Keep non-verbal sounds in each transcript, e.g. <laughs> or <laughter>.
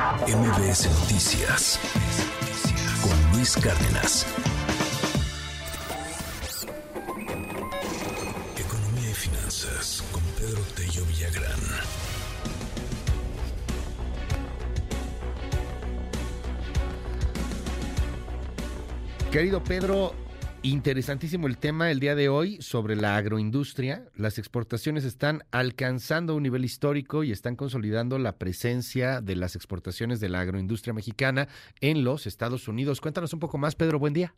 MBS Noticias con Luis Cárdenas. Economía y finanzas con Pedro Tello Villagrán. Querido Pedro, Interesantísimo el tema el día de hoy sobre la agroindustria. Las exportaciones están alcanzando un nivel histórico y están consolidando la presencia de las exportaciones de la agroindustria mexicana en los Estados Unidos. Cuéntanos un poco más, Pedro. Buen día.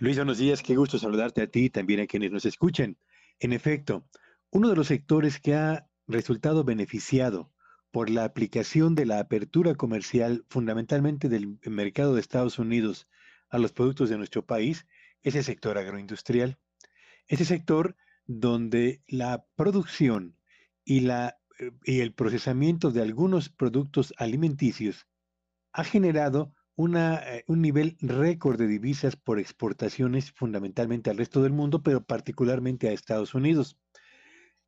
Luis, buenos días. Qué gusto saludarte a ti y también a quienes nos escuchen. En efecto, uno de los sectores que ha resultado beneficiado por la aplicación de la apertura comercial fundamentalmente del mercado de Estados Unidos a los productos de nuestro país es el sector agroindustrial. Ese sector donde la producción y, la, eh, y el procesamiento de algunos productos alimenticios ha generado una, eh, un nivel récord de divisas por exportaciones fundamentalmente al resto del mundo, pero particularmente a Estados Unidos.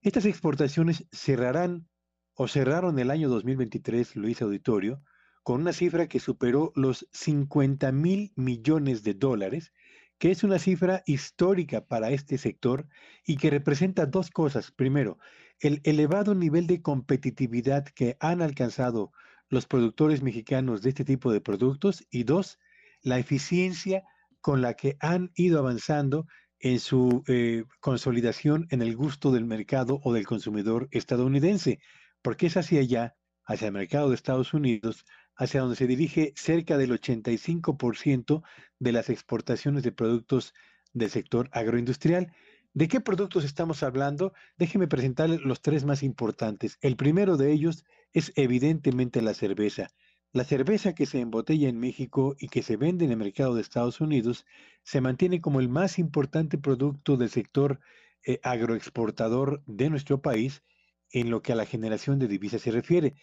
Estas exportaciones cerrarán o cerraron el año 2023, Luis Auditorio, con una cifra que superó los 50 mil millones de dólares, que es una cifra histórica para este sector y que representa dos cosas. Primero, el elevado nivel de competitividad que han alcanzado los productores mexicanos de este tipo de productos y dos, la eficiencia con la que han ido avanzando en su eh, consolidación en el gusto del mercado o del consumidor estadounidense, porque es hacia allá, hacia el mercado de Estados Unidos, hacia donde se dirige cerca del 85% de las exportaciones de productos del sector agroindustrial. ¿De qué productos estamos hablando? Déjeme presentarles los tres más importantes. El primero de ellos es evidentemente la cerveza. La cerveza que se embotella en México y que se vende en el mercado de Estados Unidos se mantiene como el más importante producto del sector eh, agroexportador de nuestro país en lo que a la generación de divisas se refiere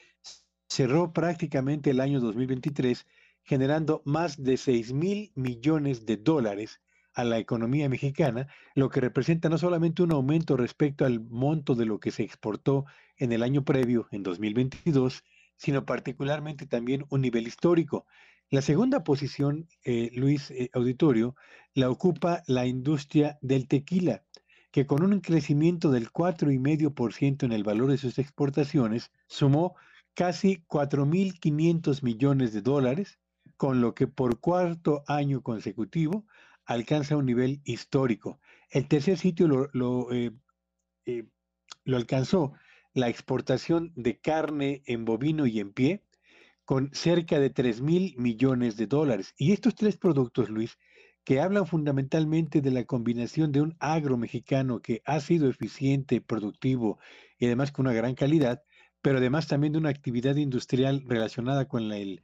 cerró prácticamente el año 2023 generando más de 6 mil millones de dólares a la economía mexicana, lo que representa no solamente un aumento respecto al monto de lo que se exportó en el año previo, en 2022, sino particularmente también un nivel histórico. La segunda posición, eh, Luis eh, Auditorio, la ocupa la industria del tequila, que con un crecimiento del 4,5% en el valor de sus exportaciones, sumó casi 4.500 millones de dólares, con lo que por cuarto año consecutivo alcanza un nivel histórico. El tercer sitio lo, eh, eh, lo, alcanzó la exportación de carne en bovino y en pie, con cerca de 3 mil millones de dólares. Y estos tres productos, Luis, que hablan fundamentalmente de la combinación de un agro mexicano que ha sido eficiente, productivo y además con una gran calidad, pero además también de una actividad industrial relacionada con el,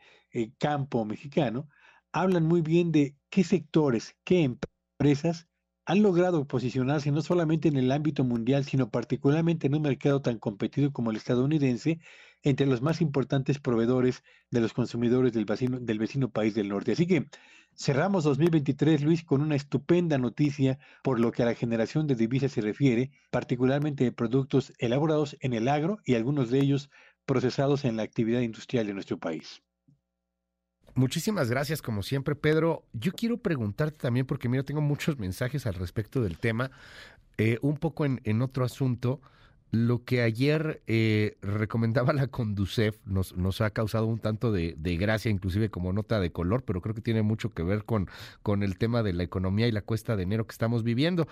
campo mexicano, hablan muy bien de qué sectores, qué empresas han logrado posicionarse no solamente en el ámbito mundial, sino particularmente en un mercado tan competido como el estadounidense, entre los más importantes proveedores de los consumidores del vecino, país del norte. Así que cerramos 2023, Luis, con una estupenda noticia por lo que a la generación de divisas se refiere, particularmente de productos elaborados en el agro y algunos de ellos procesados en la actividad industrial de nuestro país. Muchísimas gracias, como siempre, Pedro. Yo quiero preguntarte también, porque mira, tengo muchos mensajes al respecto del tema, eh, un poco en, otro asunto. Lo que ayer eh, recomendaba la Conducef nos, nos ha causado un tanto de, de, gracia, inclusive como nota de color, pero creo que tiene mucho que ver con, con el tema de la economía y la cuesta de enero que estamos viviendo.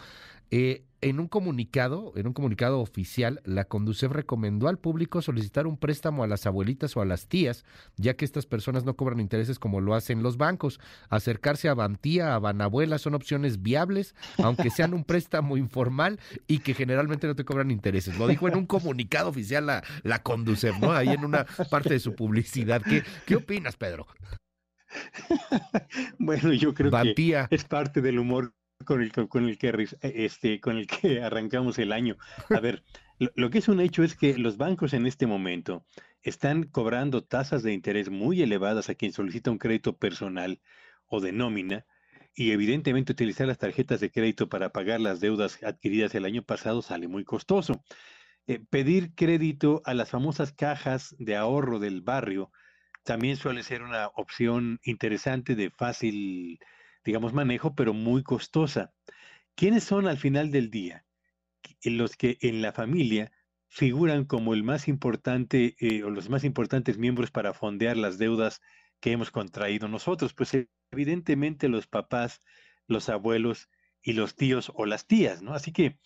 Eh, en un comunicado, en un comunicado oficial, la Conducef recomendó al público solicitar un préstamo a las abuelitas o a las tías, ya que estas personas no cobran intereses como lo hacen los bancos. Acercarse a Bantía, a Banabuela son opciones viables, aunque sean un préstamo informal y que generalmente no te cobran intereses. Lo dijo en un comunicado oficial la, la Conducef, ¿no? Ahí en una parte de su publicidad. ¿Qué, qué opinas, Pedro? <laughs> bueno, yo creo que es parte del humor con el, con el que e, este, con el que <laughs> arrancamos el año. A ver, <laughs> lo, que es un hecho es que los bancos en este momento están cobrando tasas de interés muy elevadas a quien solicita un crédito personal o de nómina, y evidentemente utilizar las tarjetas de crédito para pagar las deudas adquiridas el año pasado sale muy costoso. eh, pedir crédito a las famosas cajas de ahorro del barrio también suele ser una opción interesante de fácil, digamos, manejo, pero muy costosa. ¿Quiénes son al final del día? Los que en la familia figuran como el más importante eh, o los más importantes miembros para fondear las deudas que hemos contraído nosotros. Pues evidentemente los papás, los abuelos y los tíos o las tías, ¿no? Así que,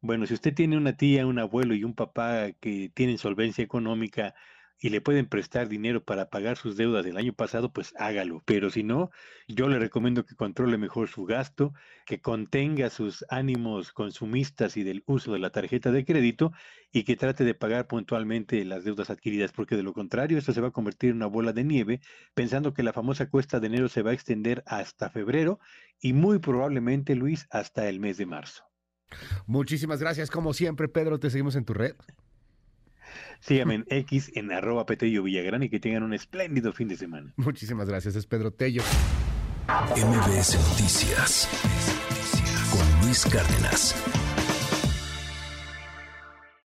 bueno, si usted tiene una tía, un abuelo y un papá que tienen solvencia económica y le pueden prestar dinero para pagar sus deudas del año pasado, pues hágalo. Pero si no, yo le recomiendo que controle mejor su gasto, que contenga sus ánimos consumistas y del uso de la tarjeta de crédito y que trate de pagar puntualmente las deudas adquiridas, porque de lo contrario esto se va a convertir en una bola de nieve, pensando que la famosa cuesta de enero se va a extender hasta febrero y muy probablemente, Luis, hasta el mes de marzo. Muchísimas gracias, como siempre, Pedro, te seguimos en tu red. Síganme en X en arroba Petello Villagrán y que tengan un espléndido fin de semana. Muchísimas gracias, es Pedro Tello. MBS Noticias con Luis Cárdenas.